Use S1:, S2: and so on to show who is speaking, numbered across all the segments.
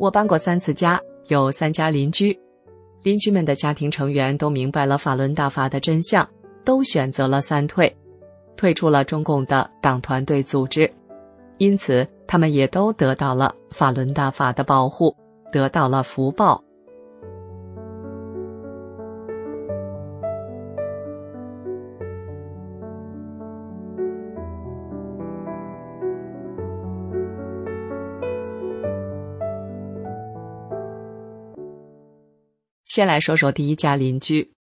S1: 我搬过三次家，有三家邻居，邻居们的家庭成员都明白了法轮大法的真相，都选择了三退，退出了中共的党团队组织，因此他们也都得到了法轮大法的保护，得到了福报。先来说说第一家邻居。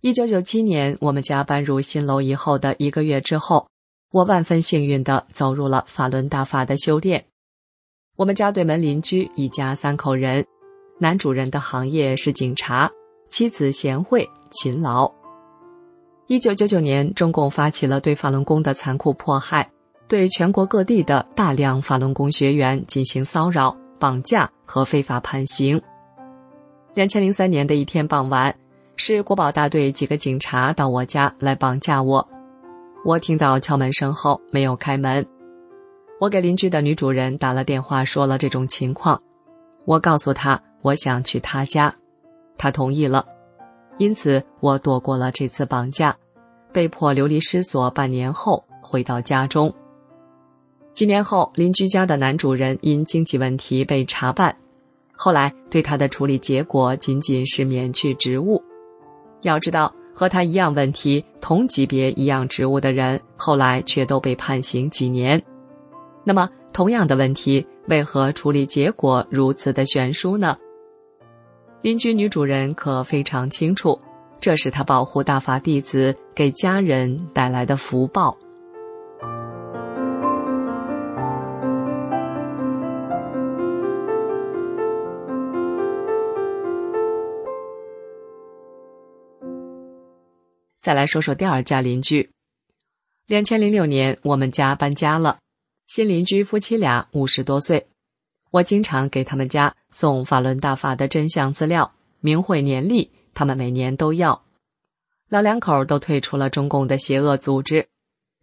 S1: 一九九七年，我们家搬入新楼以后的一个月之后，我万分幸运的走入了法轮大法的修炼。我们家对门邻居一家三口人，男主人的行业是警察，妻子贤惠勤劳。一九九九年，中共发起了对法轮功的残酷迫害，对全国各地的大量法轮功学员进行骚扰、绑架和非法判刑。两千零三年的一天傍晚，是国保大队几个警察到我家来绑架我。我听到敲门声后没有开门。我给邻居的女主人打了电话，说了这种情况。我告诉她我想去她家，她同意了。因此，我躲过了这次绑架，被迫流离失所半年后回到家中。几年后，邻居家的男主人因经济问题被查办。后来对他的处理结果仅仅是免去职务。要知道，和他一样问题、同级别一样职务的人，后来却都被判刑几年。那么，同样的问题，为何处理结果如此的悬殊呢？邻居女主人可非常清楚，这是她保护大法弟子给家人带来的福报。再来说说第二家邻居。两千零六年，我们家搬家了，新邻居夫妻俩五十多岁，我经常给他们家送法轮大法的真相资料、明慧年历，他们每年都要。老两口都退出了中共的邪恶组织，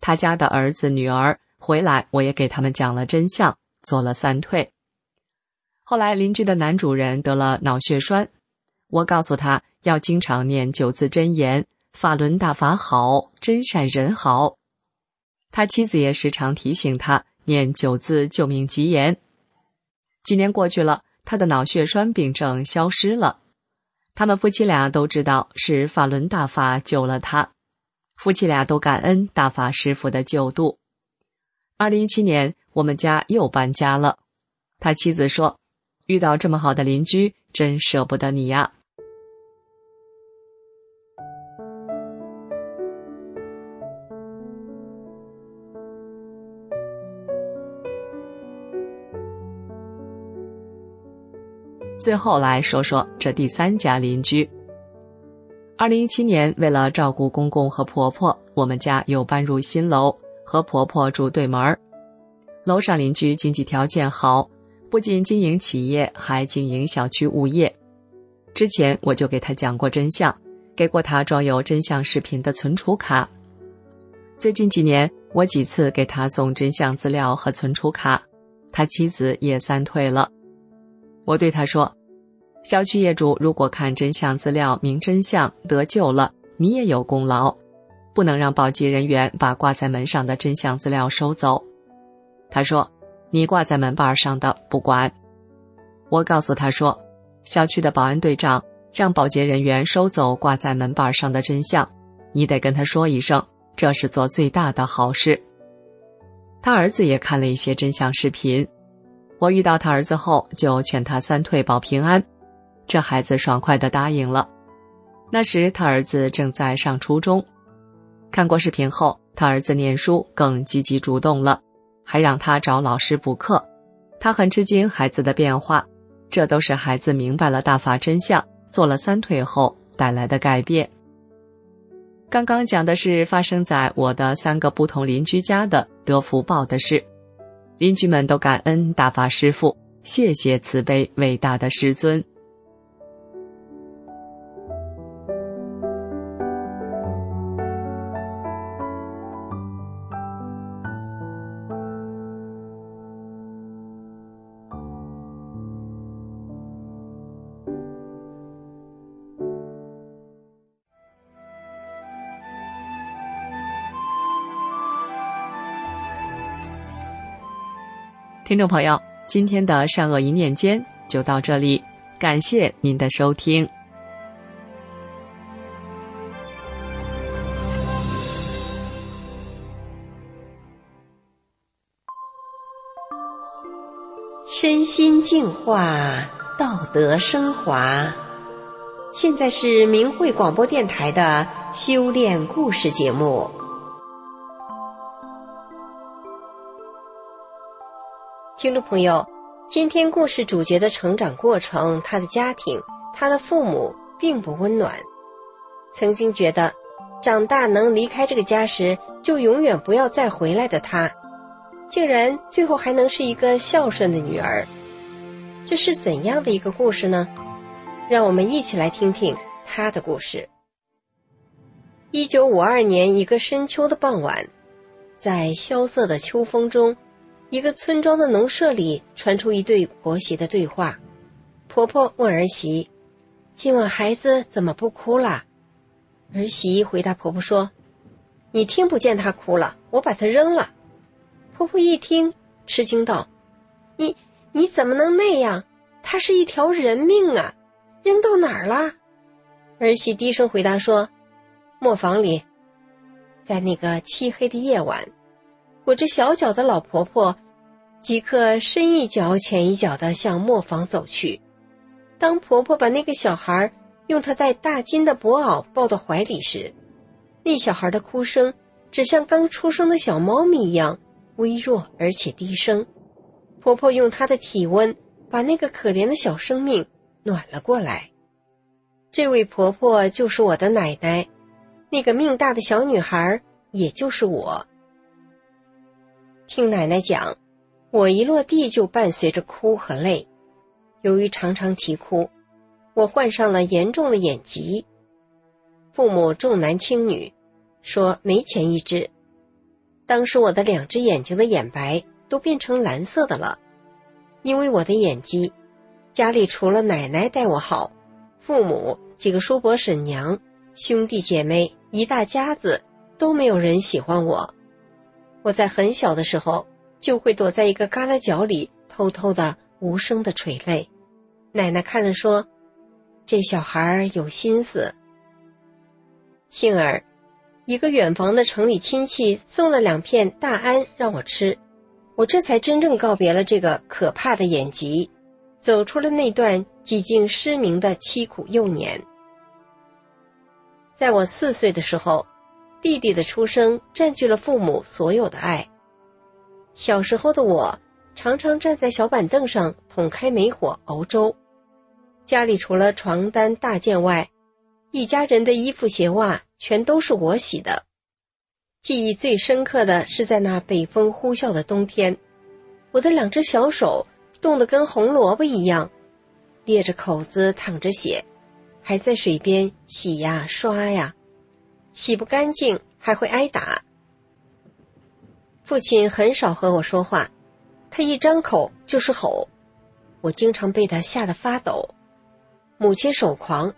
S1: 他家的儿子女儿回来，我也给他们讲了真相，做了三退。后来邻居的男主人得了脑血栓，我告诉他要经常念九字真言。法轮大法好，真善人好。他妻子也时常提醒他念九字救命吉言。几年过去了，他的脑血栓病症消失了。他们夫妻俩都知道是法轮大法救了他，夫妻俩都感恩大法师傅的救度。二零一七年，我们家又搬家了。他妻子说：“遇到这么好的邻居，真舍不得你呀。”最后来说说这第三家邻居，二零一七年，为了照顾公公和婆婆，我们家又搬入新楼，和婆婆住对门儿。楼上邻居经济条件好，不仅经营企业，还经营小区物业。之前我就给他讲过真相，给过他装有真相视频的存储卡。最近几年，我几次给他送真相资料和存储卡，他妻子也三退了。我对他说。小区业主如果看真相资料明真相得救了，你也有功劳，不能让保洁人员把挂在门上的真相资料收走。他说：“你挂在门板上的不管。”我告诉他说：“小区的保安队长让保洁人员收走挂在门板上的真相，你得跟他说一声，这是做最大的好事。”他儿子也看了一些真相视频，我遇到他儿子后就劝他三退保平安。这孩子爽快的答应了。那时他儿子正在上初中，看过视频后，他儿子念书更积极主动了，还让他找老师补课。他很吃惊孩子的变化，这都是孩子明白了大法真相，做了三退后带来的改变。刚刚讲的是发生在我的三个不同邻居家的得福报的事，邻居们都感恩大法师父，谢谢慈悲伟大的师尊。听众朋友，今天的善恶一念间就到这里，感谢您的收听。
S2: 身心净化，道德升华。现在是明慧广播电台的修炼故事节目。听众朋友，今天故事主角的成长过程，他的家庭，他的父母并不温暖。曾经觉得长大能离开这个家时就永远不要再回来的他，竟然最后还能是一个孝顺的女儿，这是怎样的一个故事呢？让我们一起来听听他的故事。一九五二年一个深秋的傍晚，在萧瑟的秋风中。一个村庄的农舍里传出一对婆媳的对话，婆婆问儿媳：“今晚孩子怎么不哭了？”儿媳回答婆婆说：“你听不见他哭了，我把他扔了。”婆婆一听，吃惊道：“你你怎么能那样？他是一条人命啊，扔到哪儿了？”儿媳低声回答说：“磨坊里。”在那个漆黑的夜晚，裹着小脚的老婆婆。即刻深一脚浅一脚的向磨坊走去。当婆婆把那个小孩用她带大金的薄袄抱到怀里时，那小孩的哭声只像刚出生的小猫咪一样微弱而且低声。婆婆用她的体温把那个可怜的小生命暖了过来。这位婆婆就是我的奶奶，那个命大的小女孩也就是我。听奶奶讲。我一落地就伴随着哭和泪，由于常常啼哭，我患上了严重的眼疾。父母重男轻女，说没钱医治。当时我的两只眼睛的眼白都变成蓝色的了，因为我的眼疾，家里除了奶奶待我好，父母几个叔伯婶娘、兄弟姐妹一大家子都没有人喜欢我。我在很小的时候。就会躲在一个旮旯角里，偷偷的、无声的垂泪。奶奶看了说：“这小孩有心思。”幸而，一个远房的城里亲戚送了两片大安让我吃，我这才真正告别了这个可怕的眼疾，走出了那段几近失明的凄苦幼年。在我四岁的时候，弟弟的出生占据了父母所有的爱。小时候的我，常常站在小板凳上捅开煤火熬粥。家里除了床单大件外，一家人的衣服鞋袜全都是我洗的。记忆最深刻的是在那北风呼啸的冬天，我的两只小手冻得跟红萝卜一样，裂着口子淌着血，还在水边洗呀刷呀，洗不干净还会挨打。父亲很少和我说话，他一张口就是吼，我经常被他吓得发抖。母亲手狂。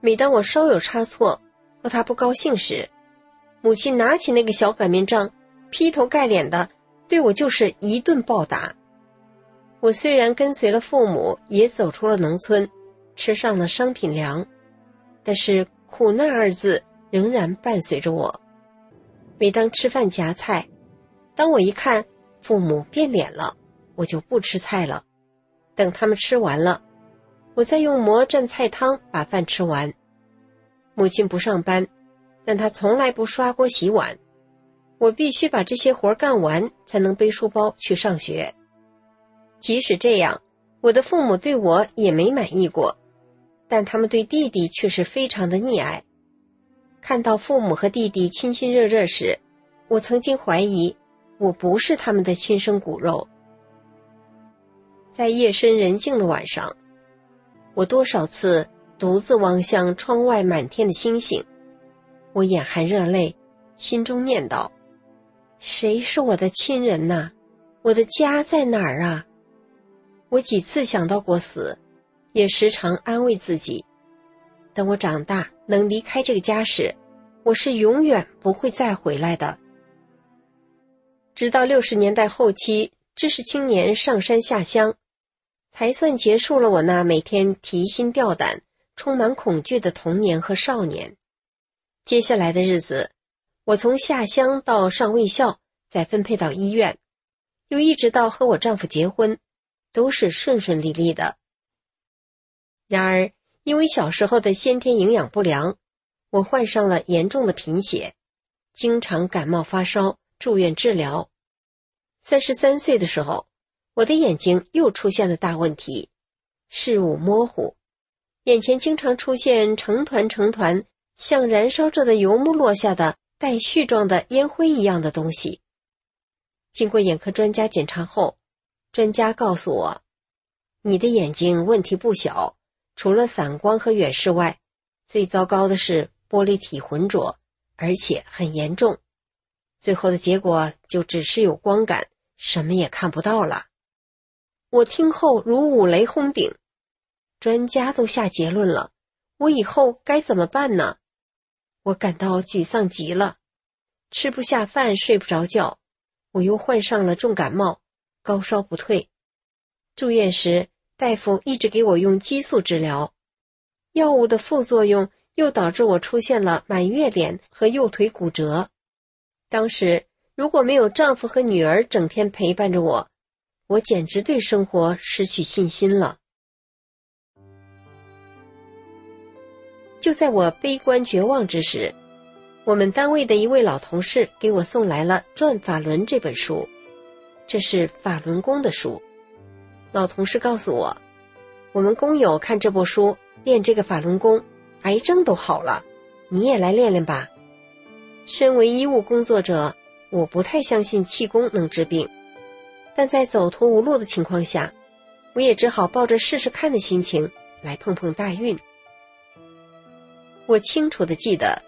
S2: 每当我稍有差错和他不高兴时，母亲拿起那个小擀面杖，劈头盖脸的对我就是一顿暴打。我虽然跟随了父母，也走出了农村，吃上了商品粮，但是苦难二字仍然伴随着我。每当吃饭夹菜，当我一看父母变脸了，我就不吃菜了。等他们吃完了。我再用馍蘸菜汤把饭吃完。母亲不上班，但她从来不刷锅洗碗。我必须把这些活干完，才能背书包去上学。即使这样，我的父母对我也没满意过，但他们对弟弟却是非常的溺爱。看到父母和弟弟亲亲热热时，我曾经怀疑我不是他们的亲生骨肉。在夜深人静的晚上。我多少次独自望向窗外满天的星星，我眼含热泪，心中念叨：“谁是我的亲人呐？我的家在哪儿啊？”我几次想到过死，也时常安慰自己：等我长大能离开这个家时，我是永远不会再回来的。直到六十年代后期，知识青年上山下乡。才算结束了我那每天提心吊胆、充满恐惧的童年和少年。接下来的日子，我从下乡到上卫校，再分配到医院，又一直到和我丈夫结婚，都是顺顺利利的。然而，因为小时候的先天营养不良，我患上了严重的贫血，经常感冒发烧，住院治疗。三十三岁的时候。我的眼睛又出现了大问题，视物模糊，眼前经常出现成团成团像燃烧着的油木落下的带絮状的烟灰一样的东西。经过眼科专家检查后，专家告诉我，你的眼睛问题不小，除了散光和远视外，最糟糕的是玻璃体浑浊，而且很严重。最后的结果就只是有光感，什么也看不到了。我听后如五雷轰顶，专家都下结论了，我以后该怎么办呢？我感到沮丧极了，吃不下饭，睡不着觉，我又患上了重感冒，高烧不退。住院时，大夫一直给我用激素治疗，药物的副作用又导致我出现了满月脸和右腿骨折。当时如果没有丈夫和女儿整天陪伴着我，我简直对生活失去信心了。就在我悲观绝望之时，我们单位的一位老同事给我送来了《转法轮》这本书，这是法轮功的书。老同事告诉我，我们工友看这部书练这个法轮功，癌症都好了，你也来练练吧。身为医务工作者，我不太相信气功能治病。但在走投无路的情况下，我也只好抱着试试看的心情来碰碰大运。我清楚的记得，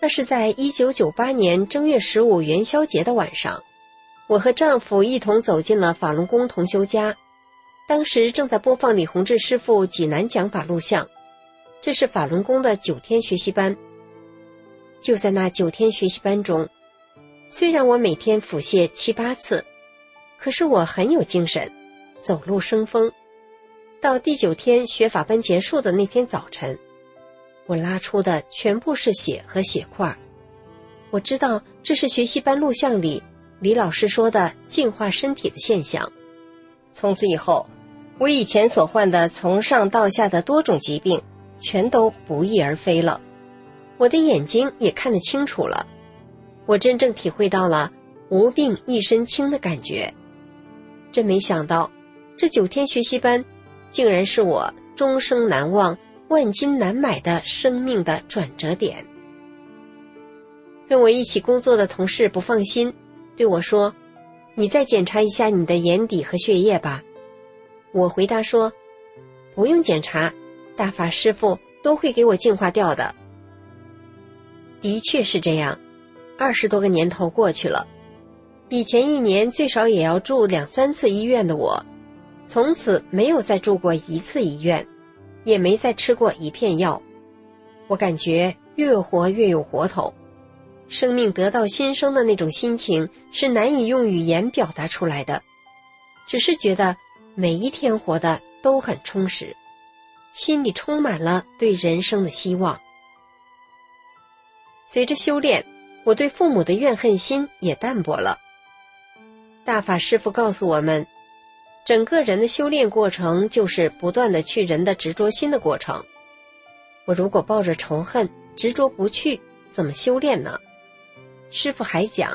S2: 那是在一九九八年正月十五元宵节的晚上，我和丈夫一同走进了法轮功同修家，当时正在播放李洪志师傅济南讲法录像，这是法轮功的九天学习班。就在那九天学习班中，虽然我每天腹泻七八次。可是我很有精神，走路生风。到第九天学法班结束的那天早晨，我拉出的全部是血和血块。我知道这是学习班录像里李老师说的净化身体的现象。从此以后，我以前所患的从上到下的多种疾病，全都不翼而飞了。我的眼睛也看得清楚了。我真正体会到了无病一身轻的感觉。真没想到，这九天学习班，竟然是我终生难忘、万金难买的生命的转折点。跟我一起工作的同事不放心，对我说：“你再检查一下你的眼底和血液吧。”我回答说：“不用检查，大法师傅都会给我净化掉的。”的确是这样，二十多个年头过去了，以前一年最少也要住两三次医院的我，从此没有再住过一次医院，也没再吃过一片药。我感觉越活越有活头，生命得到新生的那种心情是难以用语言表达出来的，只是觉得每一天活的都很充实，心里充满了对人生的希望。随着修炼，我对父母的怨恨心也淡薄了。大法师父告诉我们，整个人的修炼过程就是不断的去人的执着心的过程。我如果抱着仇恨执着不去，怎么修炼呢？师傅还讲，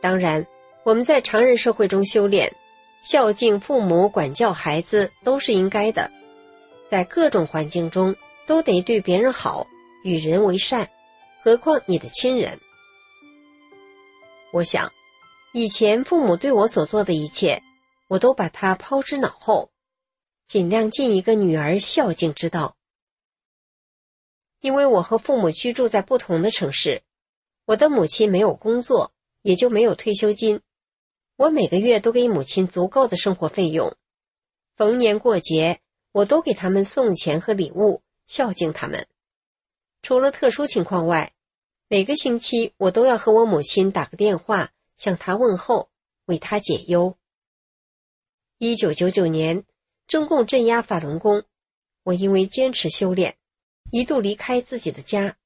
S2: 当然我们在常人社会中修炼，孝敬父母、管教孩子都是应该的，在各种环境中都得对别人好。与人为善，何况你的亲人？我想，以前父母对我所做的一切，我都把它抛之脑后，尽量尽一个女儿孝敬之道。因为我和父母居住在不同的城市，我的母亲没有工作，也就没有退休金。我每个月都给母亲足够的生活费用，逢年过节，我都给他们送钱和礼物，孝敬他们。除了特殊情况外，每个星期我都要和我母亲打个电话，向她问候，为她解忧。一九九九年，中共镇压法轮功，我因为坚持修炼，一度离开自己的家，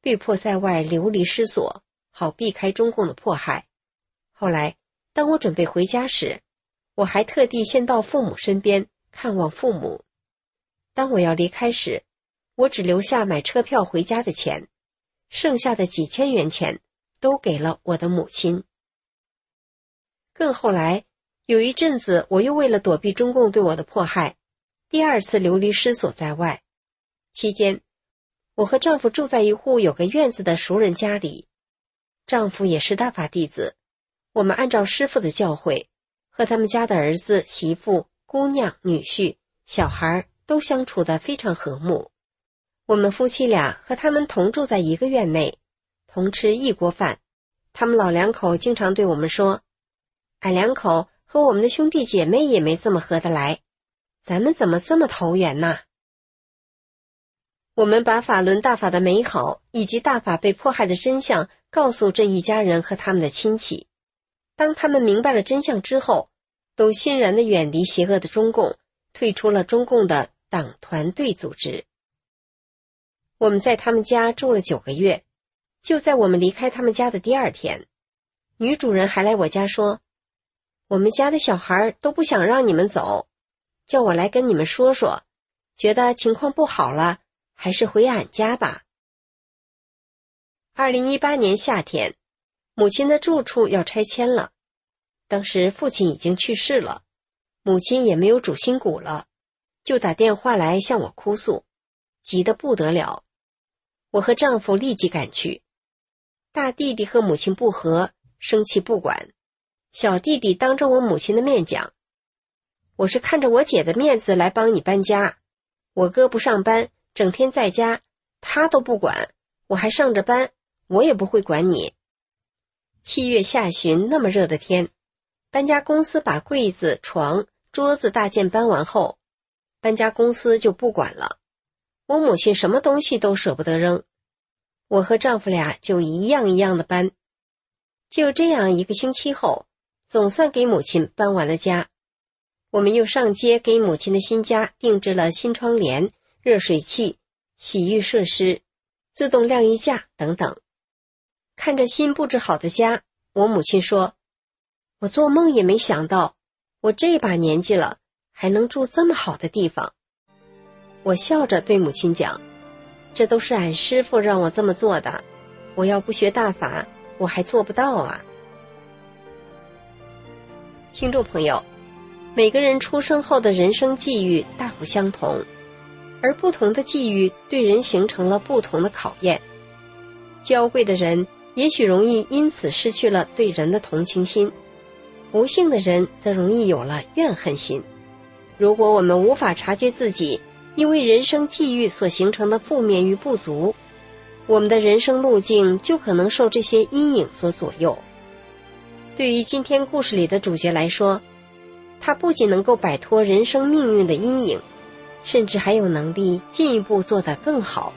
S2: 被迫在外流离失所，好避开中共的迫害。后来，当我准备回家时，我还特地先到父母身边看望父母。当我要离开时，我只留下买车票回家的钱，剩下的几千元钱都给了我的母亲。更后来，有一阵子，我又为了躲避中共对我的迫害，第二次流离失所在外。期间，我和丈夫住在一户有个院子的熟人家里，丈夫也是大法弟子。我们按照师傅的教诲，和他们家的儿子、媳妇、姑娘、女婿、小孩都相处的非常和睦。我们夫妻俩和他们同住在一个院内，同吃一锅饭。他们老两口经常对我们说：“俺两口和我们的兄弟姐妹也没这么合得来，咱们怎么这么投缘呢？”我们把法轮大法的美好以及大法被迫害的真相告诉这一家人和他们的亲戚。当他们明白了真相之后，都欣然的远离邪恶的中共，退出了中共的党团队组织。我们在他们家住了九个月，就在我们离开他们家的第二天，女主人还来我家说：“我们家的小孩都不想让你们走，叫我来跟你们说说，觉得情况不好了，还是回俺家吧。”二零一八年夏天，母亲的住处要拆迁了，当时父亲已经去世了，母亲也没有主心骨了，就打电话来向我哭诉，急得不得了。我和丈夫立即赶去，大弟弟和母亲不和，生气不管。小弟弟当着我母亲的面讲：“我是看着我姐的面子来帮你搬家，我哥不上班，整天在家，他都不管，我还上着班，我也不会管你。”七月下旬那么热的天，搬家公司把柜子、床、桌子大件搬完后，搬家公司就不管了。我母亲什么东西都舍不得扔，我和丈夫俩就一样一样的搬。就这样一个星期后，总算给母亲搬完了家。我们又上街给母亲的新家定制了新窗帘、热水器、洗浴设施、自动晾衣架等等。看着新布置好的家，我母亲说：“我做梦也没想到，我这把年纪了还能住这么好的地方。”我笑着对母亲讲：“这都是俺师傅让我这么做的，我要不学大法，我还做不到啊。”听众朋友，每个人出生后的人生际遇大不相同，而不同的际遇对人形成了不同的考验。娇贵的人也许容易因此失去了对人的同情心，不幸的人则容易有了怨恨心。如果我们无法察觉自己因为人生际遇所形成的负面与不足，我们的人生路径就可能受这些阴影所左右。对于今天故事里的主角来说，他不仅能够摆脱人生命运的阴影，甚至还有能力进一步做得更好。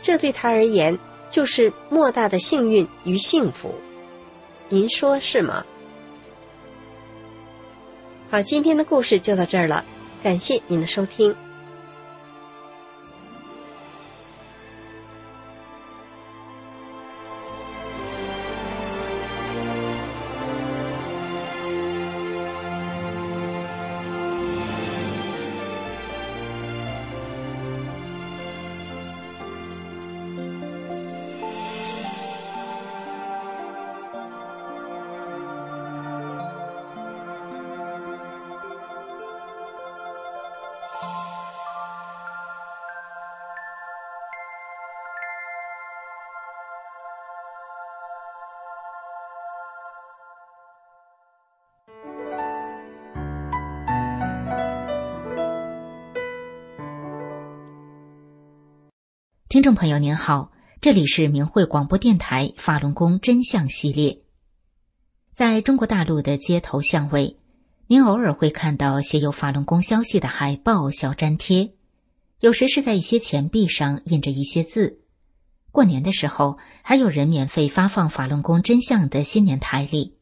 S2: 这对他而言就是莫大的幸运与幸福。您说是吗？好，今天的故事就到这儿了，感谢您的收听。
S3: 听众朋友您好，这里是明慧广播电台法轮功真相系列。在中国大陆的街头巷尾，您偶尔会看到写有法轮功消息的海报、小粘贴，有时是在一些钱币上印着一些字。过年的时候，还有人免费发放法轮功真相的新年台历。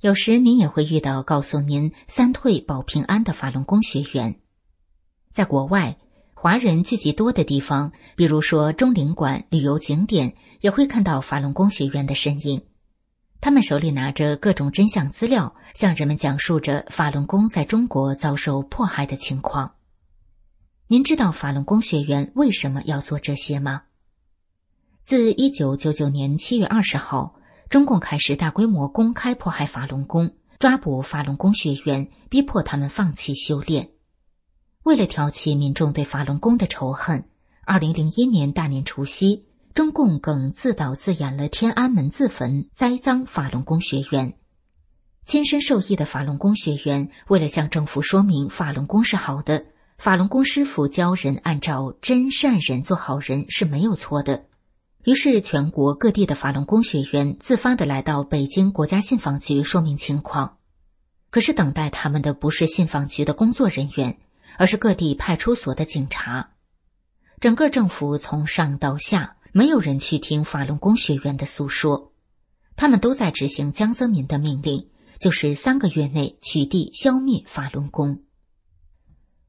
S3: 有时您也会遇到告诉您三退保平安的法轮功学员。在国外。华人聚集多的地方，比如说中领馆旅游景点，也会看到法轮功学员的身影。他们手里拿着各种真相资料，向人们讲述着法轮功在中国遭受迫害的情况。您知道法轮功学员为什么要做这些吗？自一九九九年七月二十号，中共开始大规模公开迫害法轮功，抓捕法轮功学员，逼迫他们放弃修炼。为了挑起民众对法轮功的仇恨，二零零一年大年除夕，中共更自导自演了天安门自焚，栽赃法轮功学员。亲身受益的法轮功学员为了向政府说明法轮功是好的，法轮功师傅教人按照真善人做好人是没有错的。于是，全国各地的法轮功学员自发的来到北京国家信访局说明情况。可是，等待他们的不是信访局的工作人员。而是各地派出所的警察，整个政府从上到下没有人去听法轮功学员的诉说，他们都在执行江泽民的命令，就是三个月内取缔、消灭法轮功。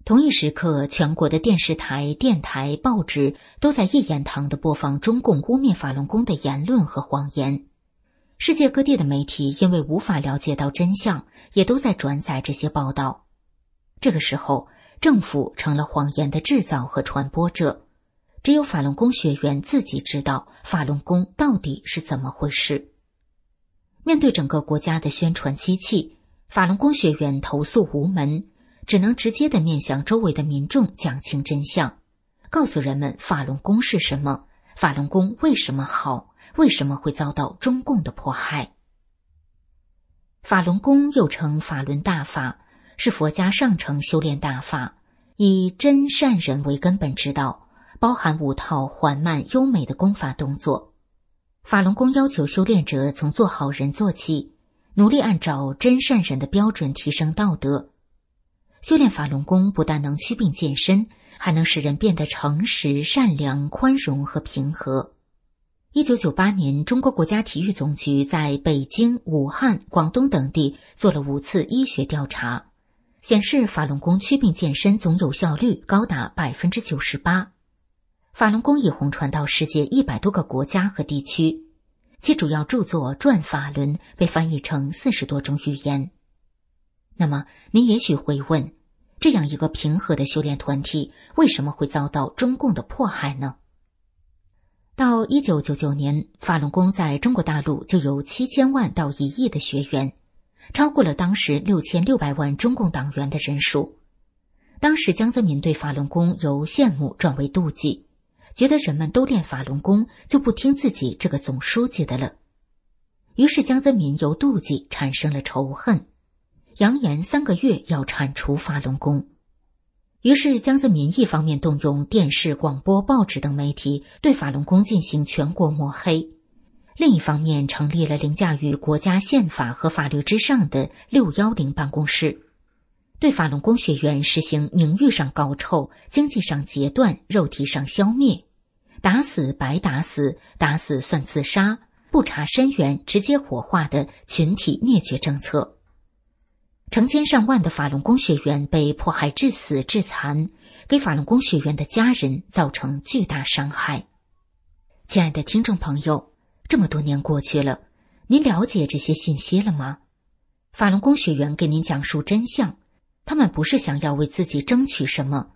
S3: 同一时刻，全国的电视台、电台、报纸都在一言堂的播放中共污蔑法轮功的言论和谎言，世界各地的媒体因为无法了解到真相，也都在转载这些报道。这个时候。政府成了谎言的制造和传播者，只有法轮功学员自己知道法轮功到底是怎么回事。面对整个国家的宣传机器，法轮功学员投诉无门，只能直接的面向周围的民众讲清真相，告诉人们法轮功是什么，法轮功为什么好，为什么会遭到中共的迫害。法轮功又称法轮大法。是佛家上乘修炼大法，以真善人为根本之道，包含五套缓慢优美的功法动作。法轮功要求修炼者从做好人做起，努力按照真善人的标准提升道德。修炼法轮功不但能祛病健身，还能使人变得诚实、善良、宽容和平和。一九九八年，中国国家体育总局在北京、武汉、广东等地做了五次医学调查。显示法轮功祛病健身总有效率高达百分之九十八，法轮功已红传到世界一百多个国家和地区，其主要著作《转法轮》被翻译成四十多种语言。那么，您也许会问：这样一个平和的修炼团体，为什么会遭到中共的迫害呢？到一九九九年，法轮功在中国大陆就有七千万到一亿的学员。超过了当时六千六百万中共党员的人数，当时江泽民对法轮功由羡慕转为妒忌，觉得人们都练法轮功，就不听自己这个总书记的了。于是江泽民由妒忌产生了仇恨，扬言三个月要铲除法轮功。于是江泽民一方面动用电视、广播、报纸等媒体对法轮功进行全国抹黑，另一方面成立了凌驾于国家宪法和法律之上的六幺零办公室。对法轮功学员实行名誉上搞臭、经济上截断、肉体上消灭，打死白打死，打死算自杀，不查身源直接火化的群体灭绝政策。成千上万的法轮功学员被迫害致死致残，给法轮功学员的家人造成巨大伤害。亲爱的听众朋友，这么多年过去了，您了解这些信息了吗？法轮功学员给您讲述真相。他们不是想要为自己争取什么，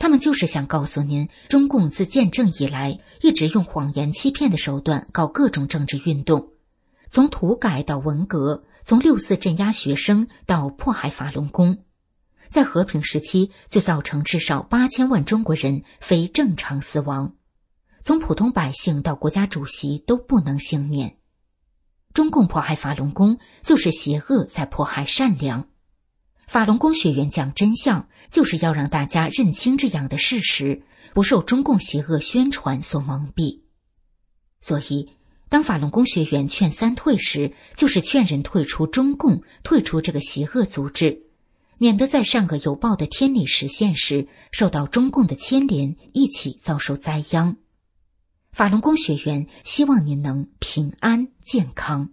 S3: 他们就是想告诉您：中共自建政以来，一直用谎言欺骗的手段搞各种政治运动，从土改到文革，从六四镇压学生到迫害法轮功，在和平时期就造成至少八千万中国人非正常死亡，从普通百姓到国家主席都不能幸免。中共迫害法轮功，就是邪恶在迫害善良。法轮功学员讲真相，就是要让大家认清这样的事实，不受中共邪恶宣传所蒙蔽。所以，当法轮功学员劝三退时，就是劝人退出中共，退出这个邪恶组织，免得在上个有报的天理实现时，受到中共的牵连，一起遭受灾殃。法轮功学员希望您能平安健康。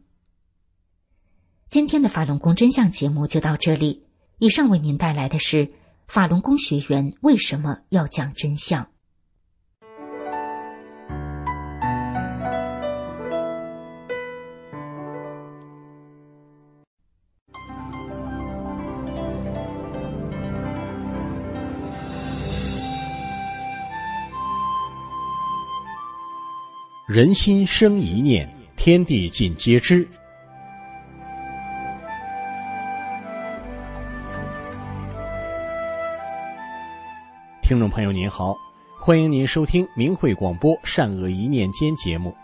S3: 今天的法轮功真相节目就到这里。以上为您带来的是法轮功学员为什么要讲真相。
S4: 人心生一念，天地尽皆知。听众朋友您好，欢迎您收听明慧广播《善恶一念间》节目。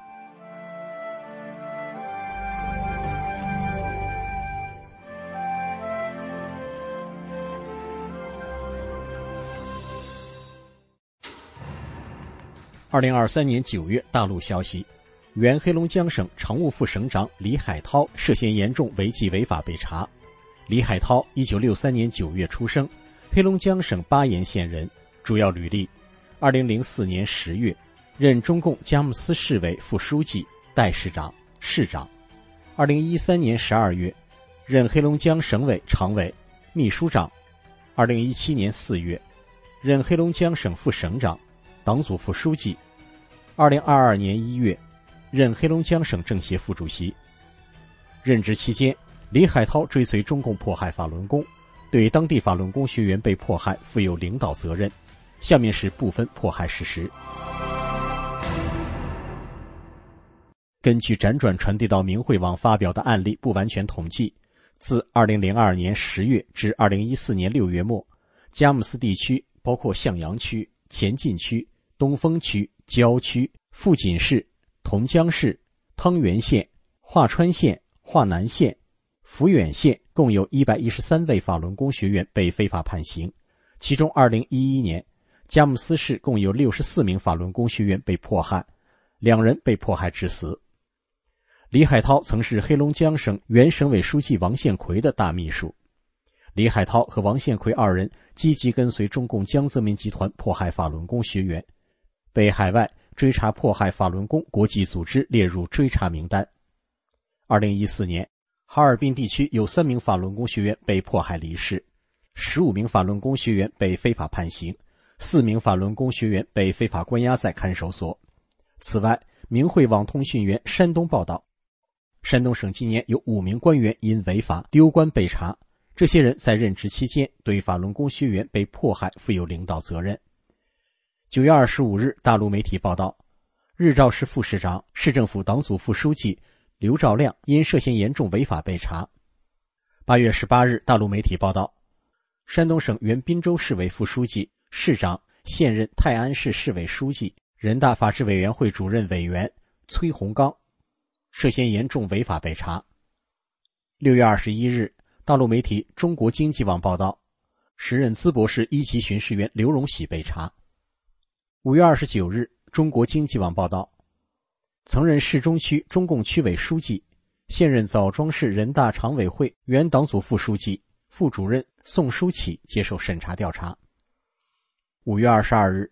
S4: 二零二三年九月，大陆消息，原黑龙江省常务副省长李海涛涉嫌严重违纪违法被查。李海涛一九六三年九月出生，黑龙江省巴彦县人。主要履历：二零零四年十月，任中共佳木斯市委副书记、代市长、市长；二零一三年十二月，任黑龙江省委常委、秘书长；二零一七年四月，任黑龙江省副省长、党组副书记；二零二二年一月，任黑龙江省政协副主席。任职期间，李海涛追随中共迫害法轮功，对当地法轮功学员被迫害负有领导责任。下面是部分迫害事实。根据辗转传递到明慧网发表的案例不完全统计，自2002年10月至2014年6月末，佳木斯地区包括向阳区、前进区、东风区、郊区、富锦市、同江市、汤原县、桦川县、桦南县、抚远县，共有一百一十三位法轮功学员被非法判刑，其中2011年。佳木斯市共有六十四名法轮功学员被迫害，两人被迫害致死。李海涛曾是黑龙江省原省委书记王献奎的大秘书。李海涛和王献奎二人积极跟随中共江泽民集团迫害法轮功学员，被海外追查迫害法轮功国际组织列入追查名单。二零一四年，哈尔滨地区有三名法轮功学员被迫害离世，十五名法轮功学员被非法判刑。四名法轮功学员被非法关押在看守所。此外，明慧网通讯员山东报道，山东省今年有五名官员因违法丢官被查，这些人在任职期间对法轮功学员被迫害负有领导责任。九月二十五日，大陆媒体报道，日照市副市长、市政府党组副书记刘兆亮因涉嫌严重违法被查。八月十八日，大陆媒体报道。山东省原滨州市委副书记、市长，现任泰安市市委书记、人大法制委员会主任委员崔洪刚，涉嫌严重违法被查。六月二十一日，大陆媒体《中国经济网》报道，时任淄博市一级巡视员刘荣喜被查。五月二十九日，《中国经济网》报道，曾任市中区中共区委书记、现任枣庄市人大常委会原党组副书记、副主任宋书启接受审查调查。五月二十二日，《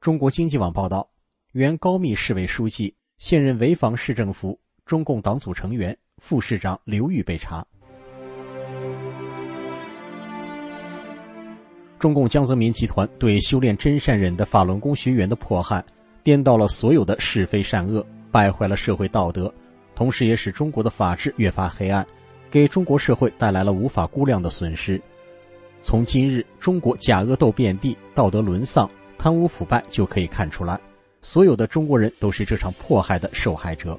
S4: 中国经济网》报道，原高密市委书记、现任潍坊市政府中共党组成员。副市长刘玉被查。中共江泽民集团对修炼真善忍的法轮功学员的迫害，颠倒了所有的是非善恶，败坏了社会道德，同时也使中国的法治越发黑暗，给中国社会带来了无法估量的损失。从今日中国假恶斗遍地、道德沦丧、贪污腐败就可以看出来，所有的中国人都是这场迫害的受害者。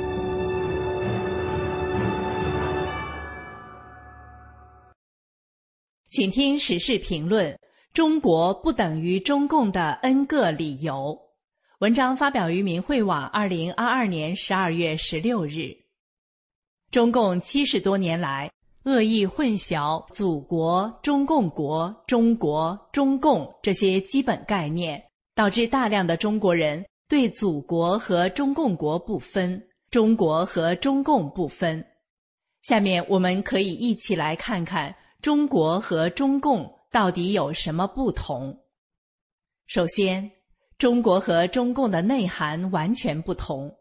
S5: 请听时事评论：中国不等于中共的 N 个理由。文章发表于明慧网，二零二二年十二月十六日。中共七十多年来恶意混淆“祖国”“中共国”“中国”“中共”这些基本概念，导致大量的中国人对祖国和中共国不分，中国和中共不分。下面我们可以一起来看看。中国和中共到底有什么不同？首先，中国和中共的内涵完全不同。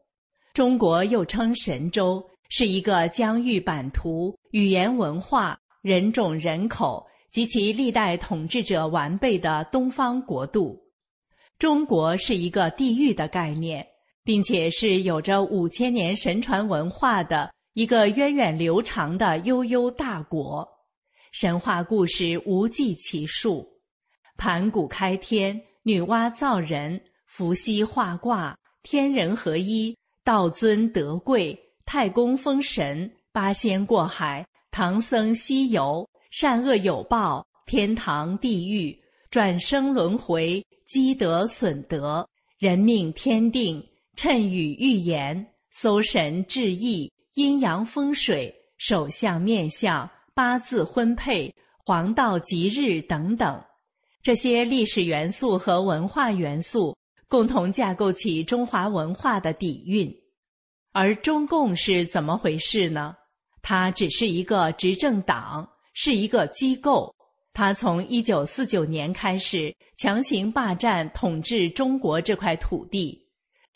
S5: 中国又称神州，是一个疆域版图、语言文化、人种人口及其历代统治者完备的东方国度。中国是一个地域的概念，并且是有着五千年神传文化的一个源远流长的悠悠大国。神话故事无计其数，盘古开天，女娲造人，伏羲画卦，天人合一，道尊德贵，太公封神，八仙过海，唐僧西游，善恶有报，天堂地狱，转生轮回，积德损德，人命天定，谶语预言，搜神治疫，阴阳风水，手相面相。八字婚配、黄道吉日等等，这些历史元素和文化元素共同架构起中华文化的底蕴。而中共是怎么回事呢？它只是一个执政党，是一个机构。它从一九四九年开始强行霸占统治中国这块土地。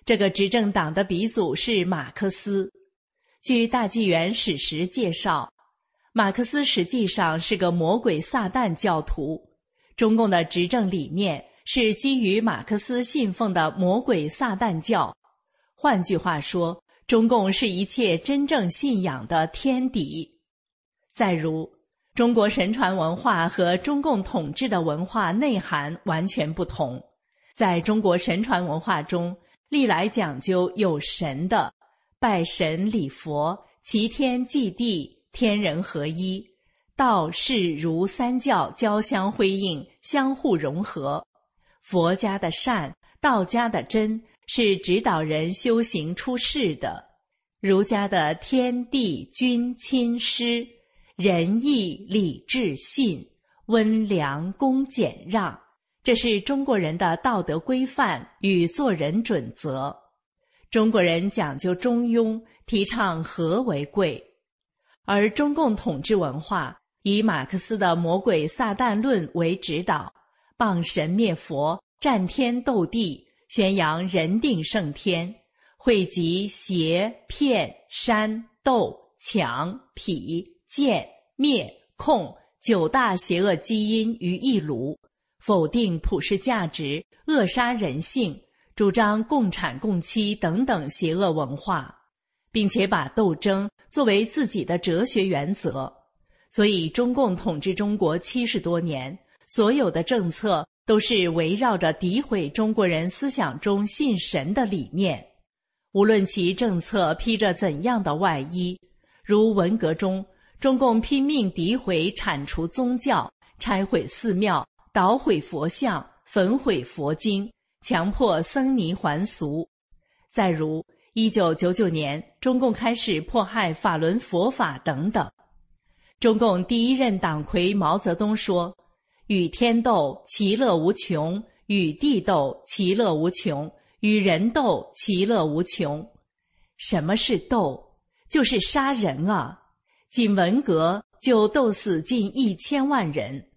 S5: 这个执政党的鼻祖是马克思。据大纪元史实介绍。马克思实际上是个魔鬼撒旦教徒，中共的执政理念是基于马克思信奉的魔鬼撒旦教。换句话说，中共是一切真正信仰的天敌。再如，中国神传文化和中共统治的文化内涵完全不同。在中国神传文化中，历来讲究有神的，拜神礼佛，祈天祭地。天人合一，道释儒三教交相辉映，相互融合。佛家的善，道家的真，是指导人修行出世的；儒家的天地君亲师，仁义礼智信，温良恭俭让，这是中国人的道德规范与做人准则。中国人讲究中庸，提倡和为贵，而中共统治文化以马克思的《魔鬼撒旦论》为指导，谤神灭佛，战天斗地，宣扬人定胜天，汇集邪、骗、煽、斗、抢、痞、贱、灭、控。九大邪恶基因于一炉，否定普世价值，扼杀人性，主张共产共妻等等邪恶文化，并且把斗争作为自己的哲学原则。所以，中共统治中国七十多年，所有的政策都是围绕着诋毁中国人思想中信神的理念。无论其政策披着怎样的外衣，如文革中。中共拼命诋毁、铲除宗教，拆毁寺庙，捣毁佛像，焚毁佛经，强迫僧尼还俗。再如，一九九九年，中共开始迫害法轮佛法等等。中共第一任党魁毛泽东说：“与天斗，其乐无穷；与地斗，其乐无穷；与人斗，其乐无穷。”什么是斗？就是杀人啊！仅文革就斗死近一千万人。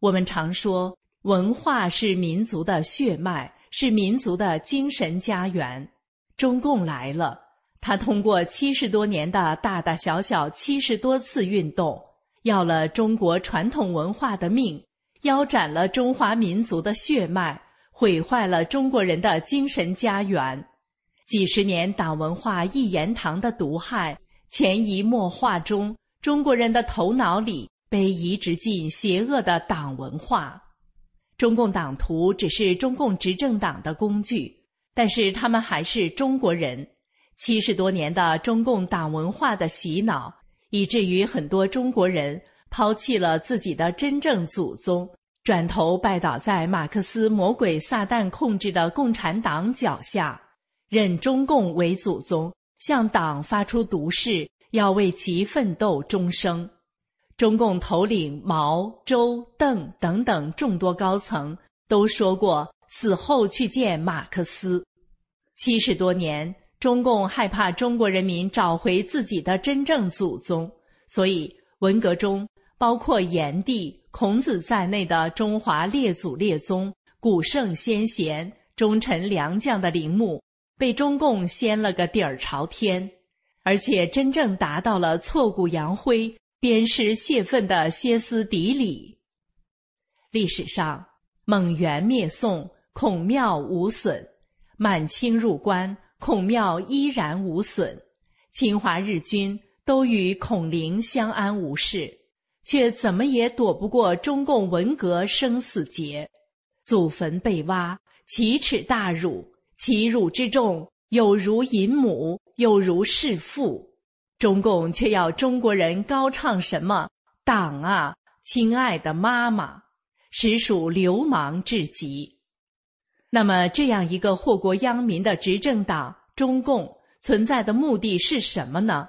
S5: 我们常说，文化是民族的血脉，是民族的精神家园。中共来了，他通过七十多年的大大小小七十多次运动，要了中国传统文化的命，腰斩了中华民族的血脉，毁坏了中国人的精神家园。几十年党文化一言堂的毒害。潜移默化中，中国人的头脑里被移植进邪恶的党文化。中共党徒只是中共执政党的工具，但是他们还是中国人。七十多年的中共党文化的洗脑，以至于很多中国人抛弃了自己的真正祖宗，转头拜倒在马克思魔鬼撒旦控制的共产党脚下，认中共为祖宗。向党发出毒誓，要为其奋斗终生。中共头领毛、周、邓等等众多高层都说过，死后去见马克思。七十多年，中共害怕中国人民找回自己的真正祖宗，所以文革中，包括炎帝、孔子在内的中华列祖列宗、古圣先贤、忠臣良将的陵墓。被中共掀了个底儿朝天，而且真正达到了挫骨扬灰、鞭尸泄愤的歇斯底里。历史上，蒙元灭宋，孔庙无损；满清入关，孔庙依然无损；侵华日军都与孔陵相安无事，却怎么也躲不过中共文革生死劫。祖坟被挖，奇耻大辱。其辱之重，有如淫母，有如弑父。中共却要中国人高唱什么“党啊，亲爱的妈妈”，实属流氓至极。那么，这样一个祸国殃民的执政党中共存在的目的是什么呢？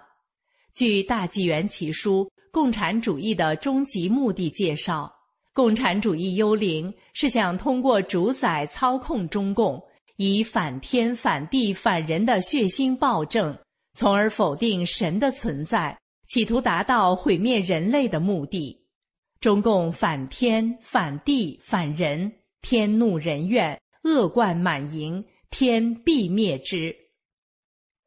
S5: 据大纪元奇书《共产主义的终极目的》介绍，共产主义幽灵是想通过主宰、操控中共。以反天反地反人的血腥暴政，从而否定神的存在，企图达到毁灭人类的目的。中共反天反地反人，天怒人怨，恶贯满盈，天必灭之。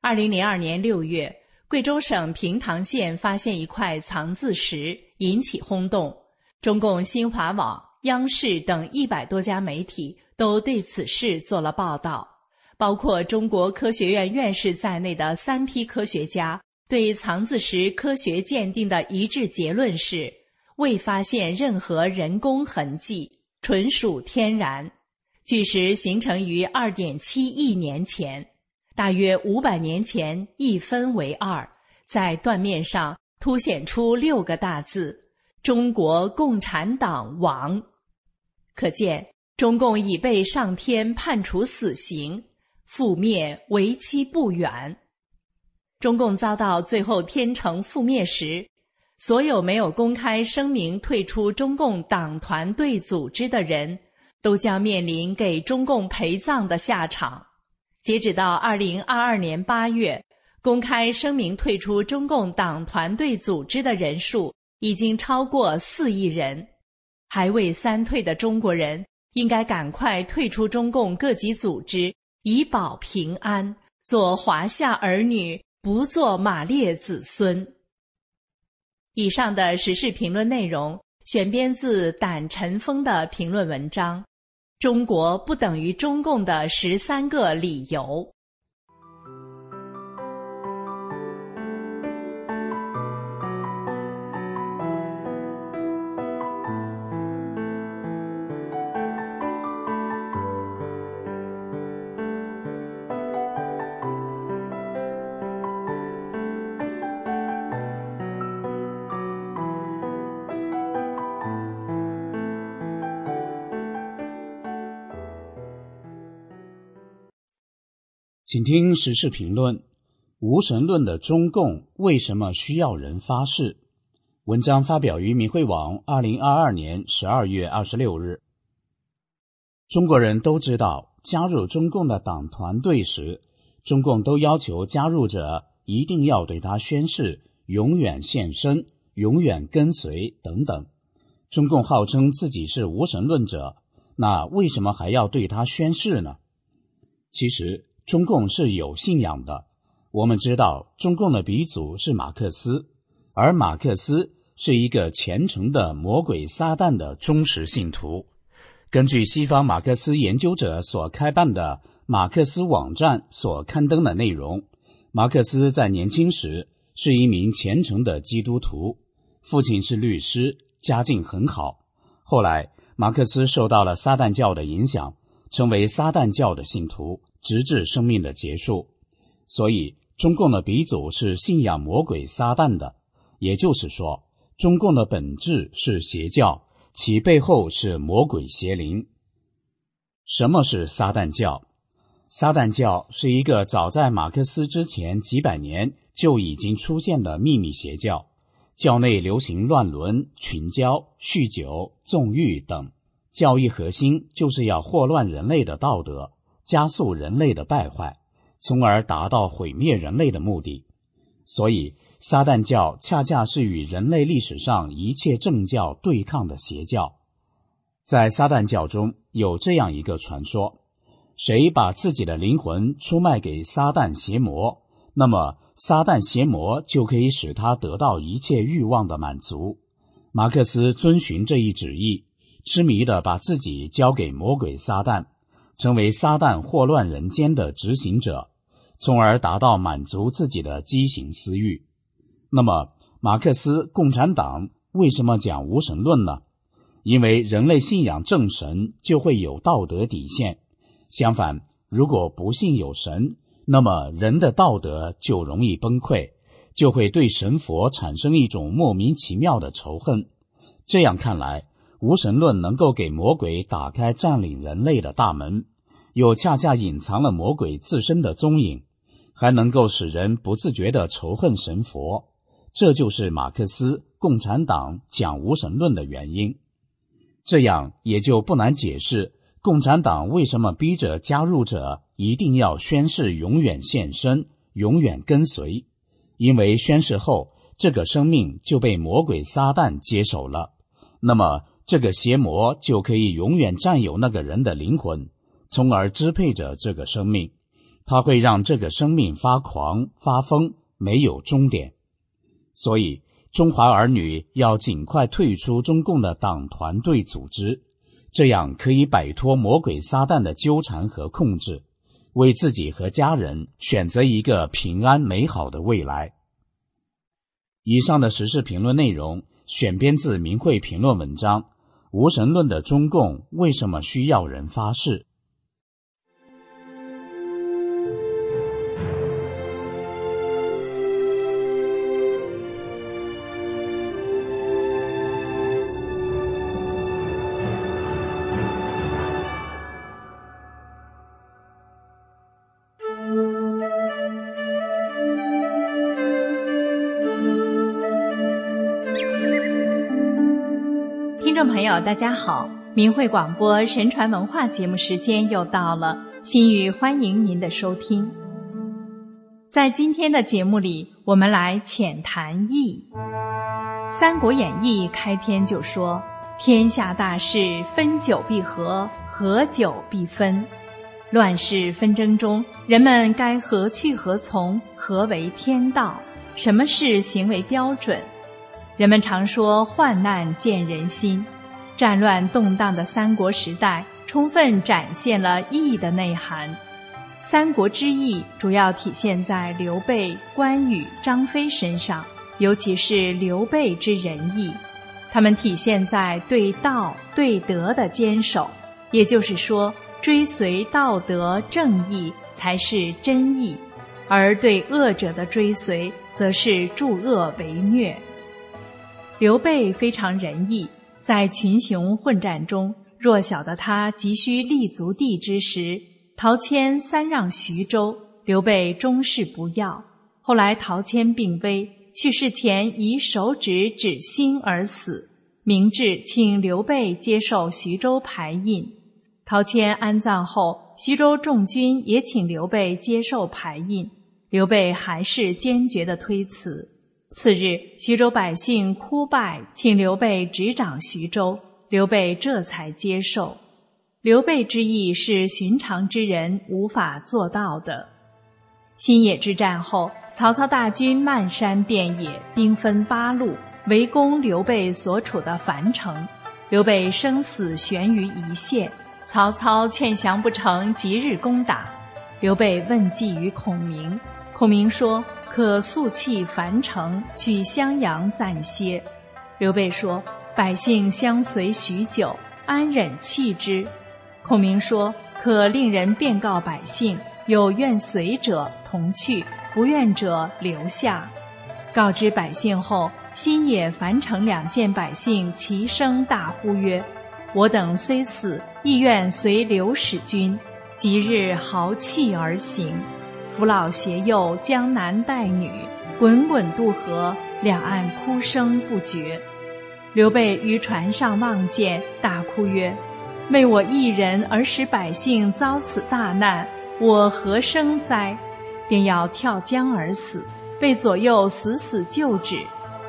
S5: 二零零二年六月，贵州省平塘县发现一块藏字石，引起轰动。中共新华网、央视等一百多家媒体。都对此事做了报道，包括中国科学院院士在内的三批科学家对藏字石科学鉴定的一致结论是：未发现任何人工痕迹，纯属天然。巨石形成于二点七亿年前，大约五百年前一分为二，在断面上凸显出六个大字：“中国共产党亡”，可见。中共已被上天判处死刑，覆灭为期不远。中共遭到最后天成覆灭时，所有没有公开声明退出中共党团队组织的人，都将面临给中共陪葬的下场。截止到二零二二年八月，公开声明退出中共党团队组织的人数已经超过四亿人。还未三退的中国人，应该赶快退出中共各级组织，以保平安，做华夏儿女。不做马列子孙。以上的时事评论内容选编自胆尘封的评论文章，《中国不等于中共的十三个理由》。
S6: 请听时事评论：无神论的中共为什么需要人发誓？文章发表于明慧网，二零二二年十二月二十六日。中国人都知道，加入中共的党团队时，中共都要求加入者一定要对他宣誓永远献身、永远跟随等等。中共号称自己是无神论者，那为什么还要对他宣誓呢？其实。中共是有信仰的。我们知道，中共的鼻祖是马克思，而马克思是一个虔诚的魔鬼撒旦的忠实信徒。根据西方马克思研究者所开办的马克思网站所刊登的内容，马克思在年轻时是一名虔诚的基督徒，父亲是律师，家境很好。后来，马克思受到了撒旦教的影响，成为撒旦教的信徒。直至生命的结束，所以中共的鼻祖是信仰魔鬼撒旦的，也就是说，中共的本质是邪教，其背后是魔鬼邪灵。什么是撒旦教？撒旦教是一个早在马克思之前几百年就已经出现的秘密邪教，教内流行乱伦、群交、酗酒、纵欲等，教义核心就是要祸乱人类的道德。加速人类的败坏，从而达到毁灭人类的目的。所以，撒旦教恰恰是与人类历史上一切正教对抗的邪教。在撒旦教中有这样一个传说：谁把自己的灵魂出卖给撒旦邪魔，那么撒旦邪魔就可以使他得到一切欲望的满足。马克思遵循这一旨意，痴迷的把自己交给魔鬼撒旦。成为撒旦祸乱人间的执行者，从而达到满足自己的畸形私欲。那么，马克思共产党为什么讲无神论呢？因为人类信仰正神就会有道德底线。相反，如果不信有神，那么人的道德就容易崩溃，就会对神佛产生一种莫名其妙的仇恨。这样看来。无神论能够给魔鬼打开占领人类的大门，又恰恰隐藏了魔鬼自身的踪影，还能够使人不自觉的仇恨神佛。这就是马克思共产党讲无神论的原因。这样也就不难解释共产党为什么逼着加入者一定要宣誓永远献身、永远跟随，因为宣誓后，这个生命就被魔鬼撒旦接手了。那么。这个邪魔就可以永远占有那个人的灵魂，从而支配着这个生命。他会让这个生命发狂发疯，没有终点。所以，中华儿女要尽快退出中共的党团队组织，这样可以摆脱魔鬼撒旦的纠缠和控制，为自己和家人选择一个平安美好的未来。以上的时事评论内容选编自明慧评论文章。无神论的中共为什么需要人发誓？
S5: 友，大家好！明慧广播神传文化节目时间又到了，心语欢迎您的收听。在今天的节目里，我们来浅谈义。《三国演义》开篇就说：“天下大事，分久必合，合久必分。乱世纷争中，人们该何去何从？何为天道？什么是行为标准？”人们常说“患难见人心”，战乱动荡的三国时代，充分展现了义的内涵。三国之义主要体现在刘备、关羽、张飞身上，尤其是刘备之仁义，他们体现在对道、对德的坚守，也就是说，追随道德正义才是真义，而对恶者的追随，则是助恶为虐。刘备非常仁义，在群雄混战中，弱小的他急需立足地之时，陶谦三让徐州，刘备终是不要。后来陶谦病危，去世前以手指指心而死。明智请刘备接受徐州牌印。陶谦安葬后，徐州众军也请刘备接受牌印，刘备还是坚决的推辞。次日，徐州百姓哭拜，请刘备执掌徐州。刘备这才接受。刘备之意是寻常之人无法做到的。新野之战后，曹操大军漫山遍野，兵分八路，围攻刘备所处的樊城。刘备生死悬于一线，曹操劝降不成，即日攻打。刘备问计于孔明，孔明说。可速弃樊城，去襄阳暂歇。刘备说：“百姓相随许久，安忍弃之？”孔明说：“可令人便告百姓，有愿随者同去，不愿者留下。”告知百姓后，新野、樊城两县百姓齐声大呼曰：“我等虽死，亦愿随刘使君。”即日豪气而行。扶老携幼，江南带女，滚滚渡河，两岸哭声不绝。刘备于船上望见，大哭曰：“为我一人而使百姓遭此大难，我何生哉？”便要跳江而死，被左右死死救止。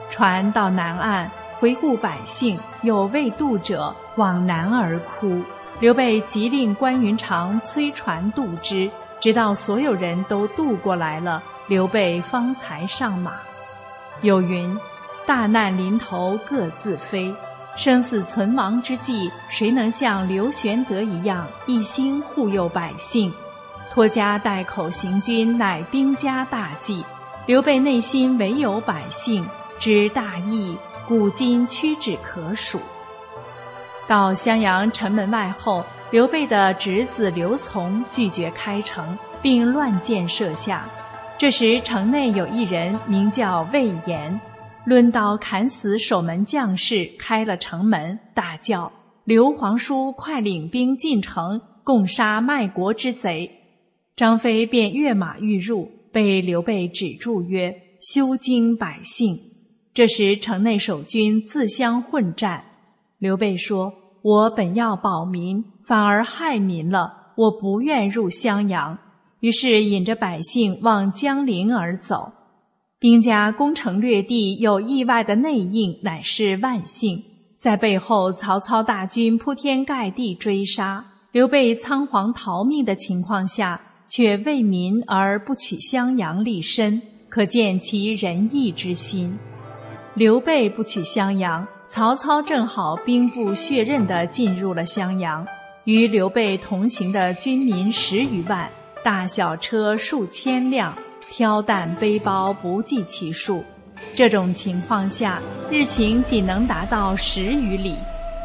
S5: 船到南岸，回顾百姓，有未渡者，往南而哭。刘备急令关云长催船渡之。直到所有人都渡过来了，刘备方才上马。有云：“大难临头各自飞，生死存亡之际，谁能像刘玄德一样一心护佑百姓？拖家带口行军，乃兵家大忌。刘备内心唯有百姓，知大义，古今屈指可数。”到襄阳城门外后。刘备的侄子刘琮拒绝开城，并乱箭射下。这时城内有一人名叫魏延，抡刀砍死守门将士，开了城门，大叫：“刘皇叔，快领兵进城，共杀卖国之贼！”张飞便跃马欲入，被刘备止住，曰：“休惊百姓。”这时城内守军自相混战，刘备说：“我本要保民。”反而害民了，我不愿入襄阳，于是引着百姓往江陵而走。兵家攻城略地有意外的内应，乃是万幸。在背后，曹操大军铺天盖地追杀，刘备仓皇逃命的情况下，却为民而不取襄阳立身，可见其仁义之心。刘备不取襄阳，曹操正好兵不血刃地进入了襄阳。与刘备同行的军民十余万，大小车数千辆，挑担背包不计其数。这种情况下，日行仅能达到十余里，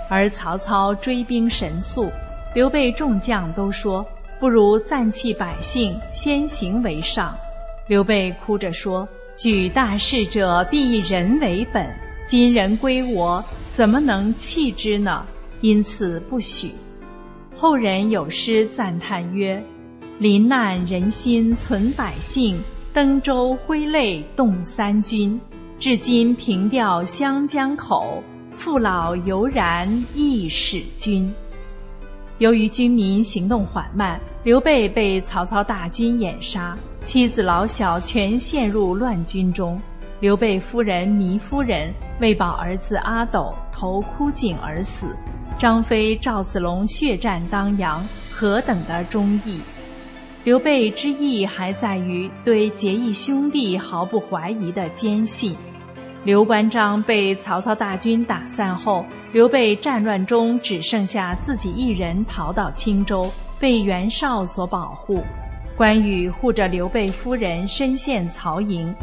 S5: 而曹操追兵神速。刘备众将都说：“不如暂弃百姓，先行为上。”刘备哭着说：“举大事者，必以人为本。今人归我，怎么能弃之呢？因此不许。”后人有诗赞叹曰：“临难人心存百姓，登舟挥泪动三军。至今凭吊湘江口，父老犹然亦使君。由于军民行动缓慢，刘备被曹操大军掩杀，妻子老小全陷入乱军中。刘备夫人糜夫人为保儿子阿斗，投枯井而死。张飞、赵子龙血战当阳，何等的忠义！刘备之义还在于对结义兄弟毫不怀疑的坚信。刘关张被曹操大军打散后，刘备战乱中只剩下自己一人逃到青州，被袁绍所保护。关羽护着刘备夫人身陷曹营。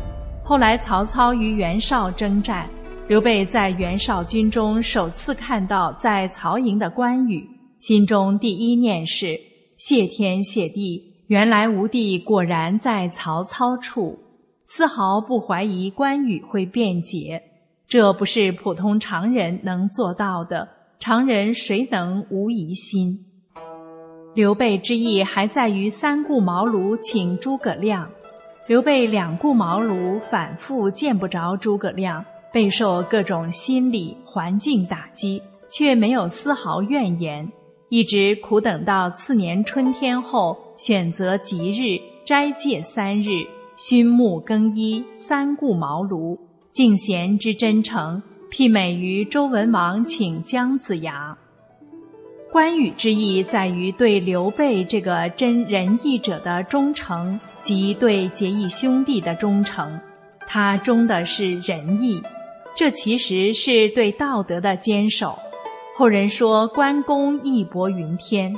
S5: 后来曹操与袁绍征战，刘备在袁绍军中首次看到在曹营的关羽，心中第一念是谢天谢地。原来吴地果然在曹操处，丝毫不怀疑关羽会辩解，这不是普通常人能做到的。常人谁能无疑心？刘备之意还在于三顾茅庐请诸葛亮，刘备两顾茅庐，反复见不着诸葛亮，备受各种心理环境打击，却没有丝毫怨言。一直苦等到次年春天后，选择吉日斋戒三日，熏沐更衣，三顾茅庐，敬贤之真诚，媲美于周文王请姜子牙。关羽之意在于对刘备这个真仁义者的忠诚，及对结义兄弟的忠诚。他忠的是仁义，这其实是对道德的坚守。后人说关公义薄云天，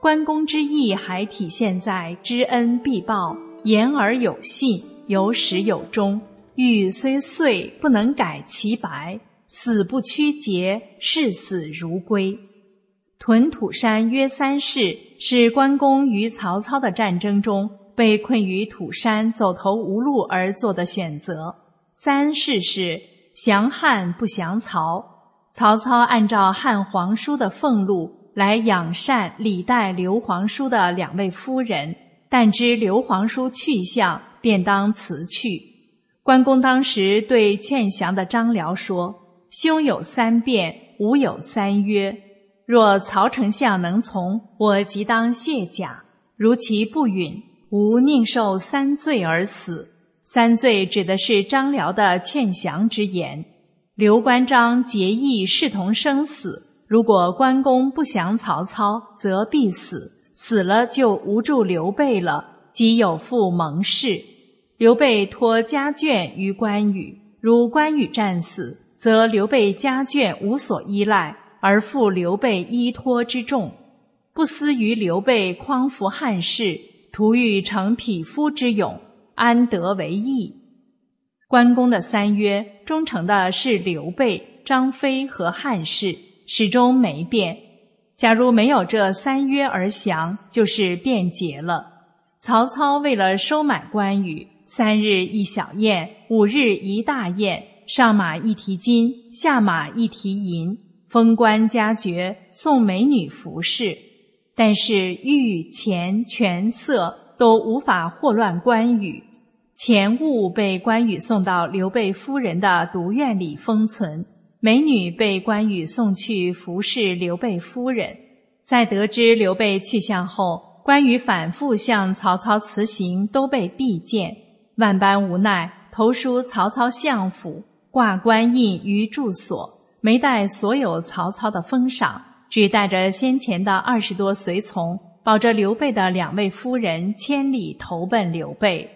S5: 关公之义还体现在知恩必报、言而有信、有始有终。欲虽碎，不能改其白；死不屈节，视死如归。屯土山约三世，是关公与曹操的战争中被困于土山、走投无路而做的选择。三世是降汉不降曹。曹操按照汉皇叔的俸禄来养善礼待刘皇叔的两位夫人，但知刘皇叔去向，便当辞去。关公当时对劝降的张辽说：“兄有三变，吾有三约。若曹丞相能从，我即当卸甲；如其不允，吾宁受三罪而死。”三罪指的是张辽的劝降之言。刘关张结义视同生死，如果关公不降曹操，则必死，死了就无助刘备了，即有负盟誓。刘备托家眷于关羽，如关羽战死，则刘备家眷无所依赖，而负刘备依托之重，不思于刘备匡扶汉室，图欲成匹夫之勇，安得为义？关公的三约，忠诚的是刘备、张飞和汉室，始终没变。假如没有这三约而降，就是变节了。曹操为了收买关羽，三日一小宴，五日一大宴，上马一提金，下马一提银，封官加爵，送美女服侍。但是玉、钱、权、色都无法祸乱关羽。钱物被关羽送到刘备夫人的独院里封存，美女被关羽送去服侍刘备夫人。在得知刘备去向后，关羽反复向曹操辞行，都被避见，万般无奈，投书曹操相府，挂官印于住所，没带所有曹操的封赏，只带着先前的二十多随从，保着刘备的两位夫人，千里投奔刘备。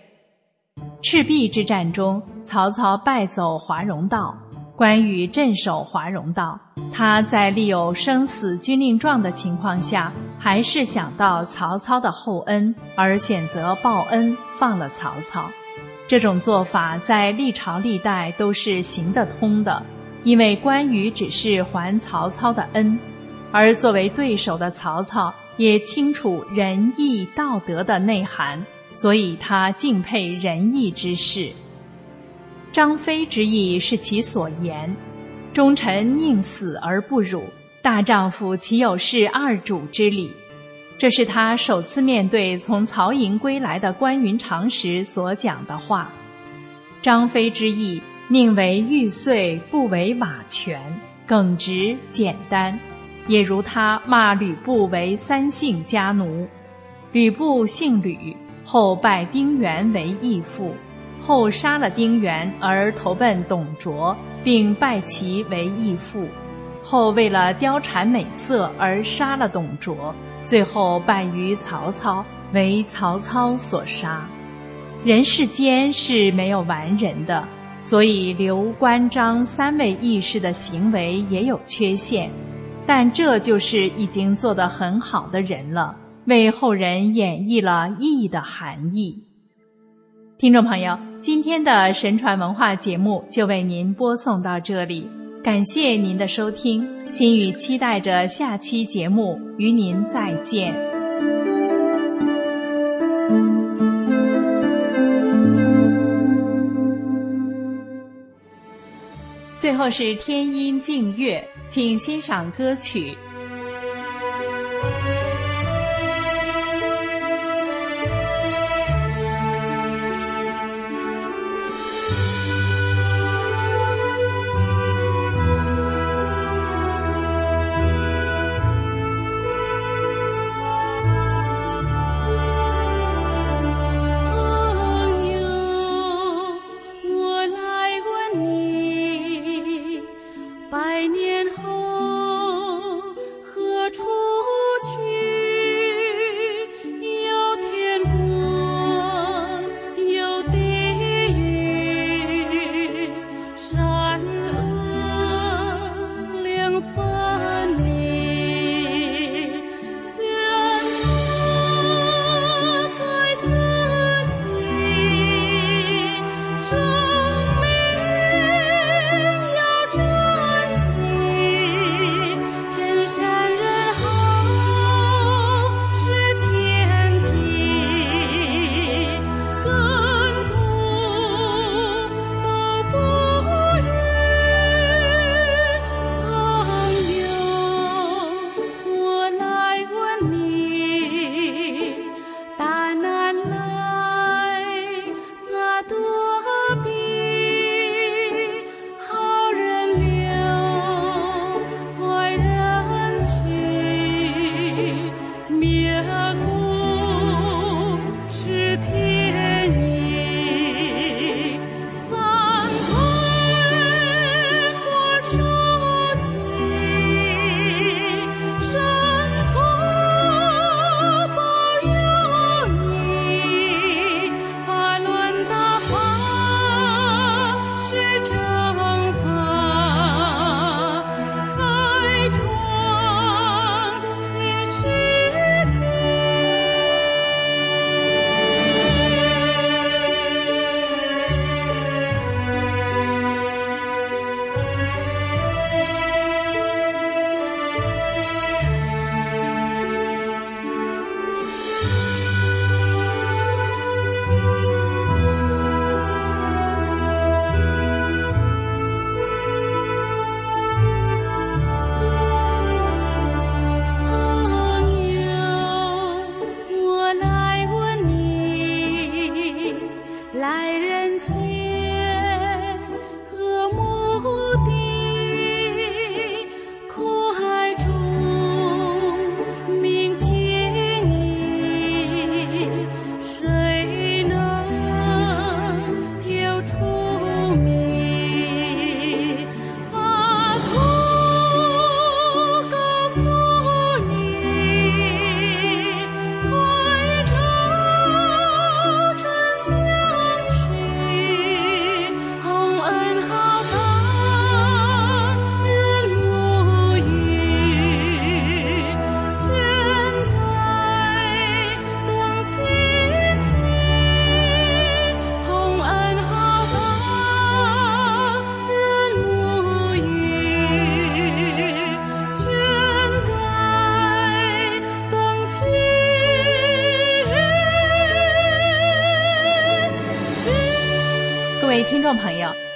S5: 赤壁之战中，曹操败走华容道，关羽镇守华容道。他在立有生死军令状的情况下，还是想到曹操的厚恩，而选择报恩，放了曹操。这种做法在历朝历代都是行得通的，因为关羽只是还曹操的恩，而作为对手的曹操也清楚仁义道德的内涵。所以他敬佩仁义之士。张飞之意是其所言：忠臣宁死而不辱，大丈夫岂有事二主之理？这是他首次面对从曹营归来的关云长时所讲的话。张飞之意，宁为玉碎，不为瓦全。
S7: 耿直简单，也如他骂吕布为三姓家奴。吕布姓吕，后拜丁原为义父，后杀了丁原而投奔董卓，并拜其为义父，后为了貂蝉美色而杀了董卓，最后败于曹操，为曹操所杀。人世间是没有完人的。所以，刘关张三位义士的行为也有缺陷，但这就是已经做得很好的人了，为后人演绎了义的含义。听众朋友，今天的神传文化节目就为您播送到这里，感谢您的收听，心语期待着下期节目与您再见。最后是天音静月，请欣赏歌曲。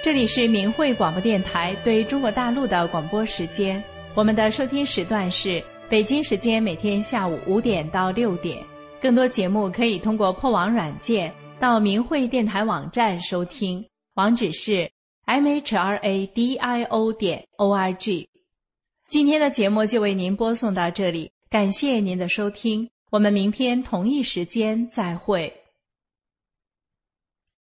S7: 这里是明慧广播电台对中国大陆的广播时间，我们的收听时段是北京时间每天下午五点到六点。更多节目可以通过破网软件到明慧电台网站收听，网址是 m h r a d i o 点 o r g。
S5: 今天的节目就为您播送到这里，感谢您的收听，我们明天同一时间再会。